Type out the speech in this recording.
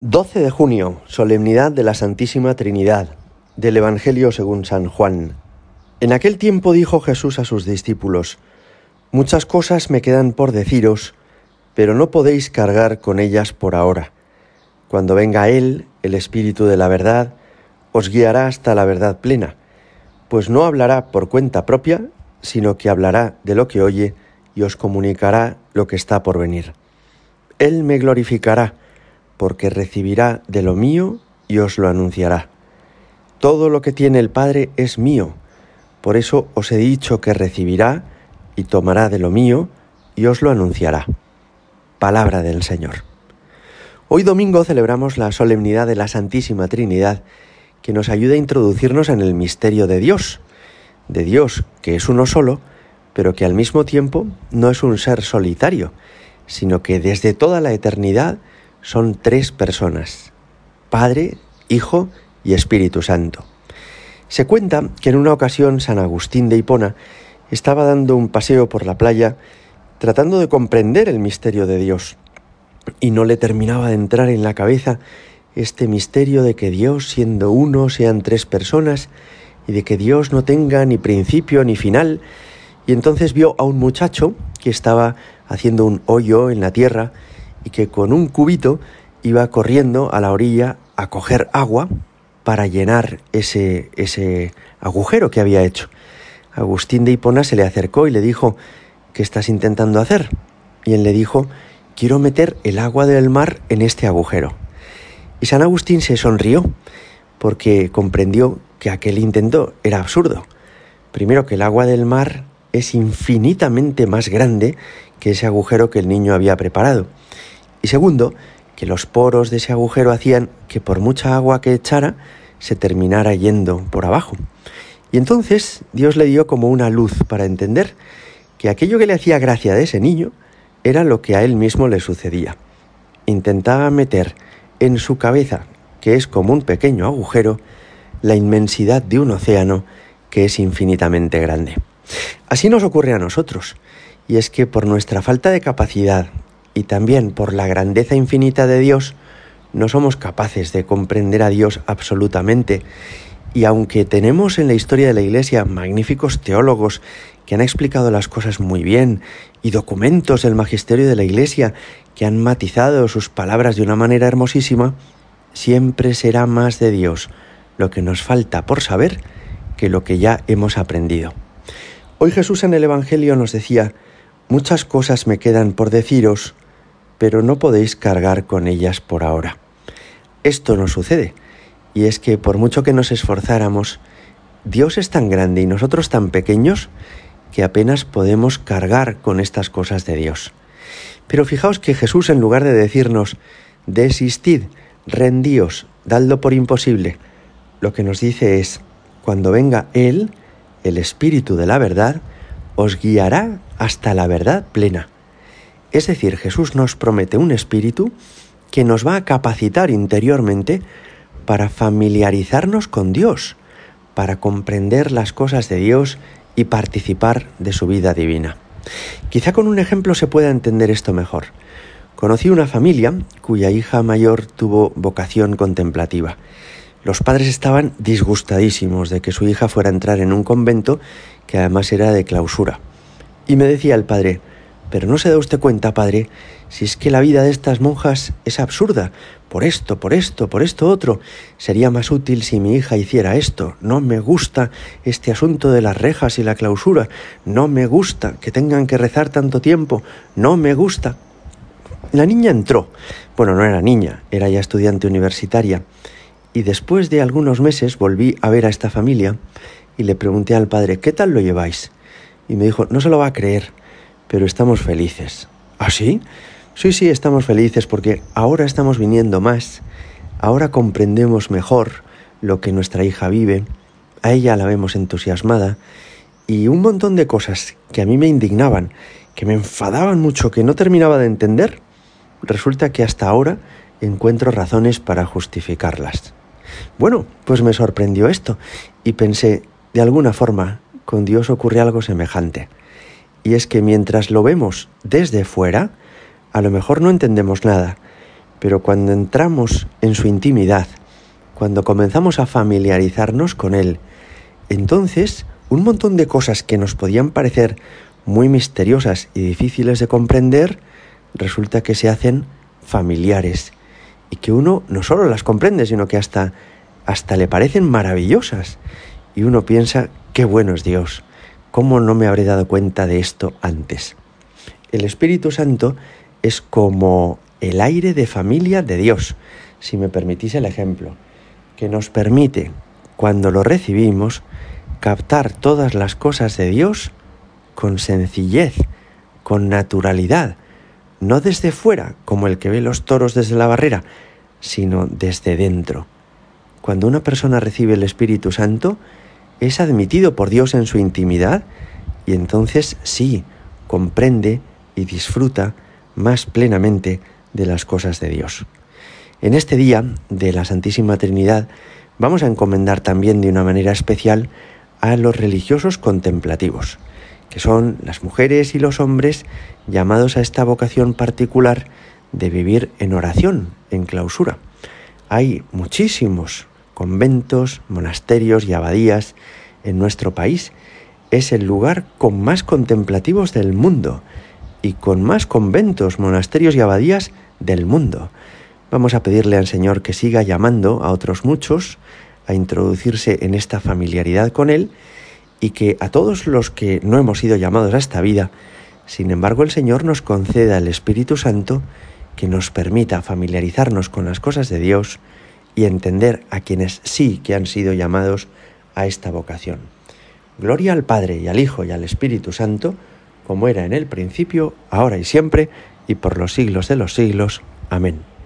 12 de junio, solemnidad de la Santísima Trinidad, del Evangelio según San Juan. En aquel tiempo dijo Jesús a sus discípulos, Muchas cosas me quedan por deciros, pero no podéis cargar con ellas por ahora. Cuando venga Él, el Espíritu de la verdad, os guiará hasta la verdad plena, pues no hablará por cuenta propia, sino que hablará de lo que oye y os comunicará lo que está por venir. Él me glorificará, porque recibirá de lo mío y os lo anunciará. Todo lo que tiene el Padre es mío, por eso os he dicho que recibirá y tomará de lo mío y os lo anunciará. Palabra del Señor. Hoy domingo celebramos la solemnidad de la Santísima Trinidad, que nos ayuda a introducirnos en el misterio de Dios, de Dios que es uno solo, pero que al mismo tiempo no es un ser solitario, sino que desde toda la eternidad son tres personas, Padre, Hijo y Espíritu Santo. Se cuenta que en una ocasión San Agustín de Hipona estaba dando un paseo por la playa tratando de comprender el misterio de Dios y no le terminaba de entrar en la cabeza este misterio de que Dios siendo uno sean tres personas y de que Dios no tenga ni principio ni final y entonces vio a un muchacho que estaba haciendo un hoyo en la tierra y que con un cubito iba corriendo a la orilla a coger agua para llenar ese, ese agujero que había hecho. Agustín de Hipona se le acercó y le dijo, ¿qué estás intentando hacer? Y él le dijo, quiero meter el agua del mar en este agujero. Y San Agustín se sonrió porque comprendió que aquel intento era absurdo. Primero que el agua del mar es infinitamente más grande que ese agujero que el niño había preparado. Y segundo, que los poros de ese agujero hacían que por mucha agua que echara se terminara yendo por abajo. Y entonces Dios le dio como una luz para entender que aquello que le hacía gracia de ese niño era lo que a él mismo le sucedía. Intentaba meter en su cabeza, que es como un pequeño agujero, la inmensidad de un océano que es infinitamente grande. Así nos ocurre a nosotros, y es que por nuestra falta de capacidad y también por la grandeza infinita de Dios, no somos capaces de comprender a Dios absolutamente. Y aunque tenemos en la historia de la Iglesia magníficos teólogos que han explicado las cosas muy bien y documentos del magisterio de la Iglesia que han matizado sus palabras de una manera hermosísima, siempre será más de Dios lo que nos falta por saber que lo que ya hemos aprendido. Hoy Jesús en el Evangelio nos decía, muchas cosas me quedan por deciros, pero no podéis cargar con ellas por ahora. Esto no sucede, y es que por mucho que nos esforzáramos, Dios es tan grande y nosotros tan pequeños que apenas podemos cargar con estas cosas de Dios. Pero fijaos que Jesús, en lugar de decirnos, desistid, rendíos, dadlo por imposible, lo que nos dice es, cuando venga Él, el Espíritu de la verdad, os guiará hasta la verdad plena. Es decir, Jesús nos promete un espíritu que nos va a capacitar interiormente para familiarizarnos con Dios, para comprender las cosas de Dios y participar de su vida divina. Quizá con un ejemplo se pueda entender esto mejor. Conocí una familia cuya hija mayor tuvo vocación contemplativa. Los padres estaban disgustadísimos de que su hija fuera a entrar en un convento que además era de clausura. Y me decía el padre, pero no se da usted cuenta, padre, si es que la vida de estas monjas es absurda, por esto, por esto, por esto otro. Sería más útil si mi hija hiciera esto. No me gusta este asunto de las rejas y la clausura. No me gusta que tengan que rezar tanto tiempo. No me gusta. La niña entró. Bueno, no era niña, era ya estudiante universitaria. Y después de algunos meses volví a ver a esta familia y le pregunté al padre, ¿qué tal lo lleváis? Y me dijo, no se lo va a creer pero estamos felices. ¿Ah, sí? Sí, sí, estamos felices porque ahora estamos viniendo más, ahora comprendemos mejor lo que nuestra hija vive, a ella la vemos entusiasmada y un montón de cosas que a mí me indignaban, que me enfadaban mucho, que no terminaba de entender, resulta que hasta ahora encuentro razones para justificarlas. Bueno, pues me sorprendió esto y pensé, de alguna forma, con Dios ocurre algo semejante. Y es que mientras lo vemos desde fuera, a lo mejor no entendemos nada, pero cuando entramos en su intimidad, cuando comenzamos a familiarizarnos con Él, entonces un montón de cosas que nos podían parecer muy misteriosas y difíciles de comprender, resulta que se hacen familiares. Y que uno no solo las comprende, sino que hasta, hasta le parecen maravillosas. Y uno piensa, qué bueno es Dios, ¿cómo no me habré dado cuenta de esto antes? El Espíritu Santo es como el aire de familia de Dios, si me permitís el ejemplo, que nos permite, cuando lo recibimos, captar todas las cosas de Dios con sencillez, con naturalidad, no desde fuera, como el que ve los toros desde la barrera, sino desde dentro. Cuando una persona recibe el Espíritu Santo, es admitido por Dios en su intimidad y entonces sí, comprende y disfruta más plenamente de las cosas de Dios. En este día de la Santísima Trinidad vamos a encomendar también de una manera especial a los religiosos contemplativos, que son las mujeres y los hombres llamados a esta vocación particular de vivir en oración, en clausura. Hay muchísimos conventos, monasterios y abadías en nuestro país. Es el lugar con más contemplativos del mundo y con más conventos, monasterios y abadías del mundo. Vamos a pedirle al Señor que siga llamando a otros muchos a introducirse en esta familiaridad con Él y que a todos los que no hemos sido llamados a esta vida, sin embargo el Señor nos conceda el Espíritu Santo que nos permita familiarizarnos con las cosas de Dios y entender a quienes sí que han sido llamados a esta vocación. Gloria al Padre y al Hijo y al Espíritu Santo, como era en el principio, ahora y siempre, y por los siglos de los siglos. Amén.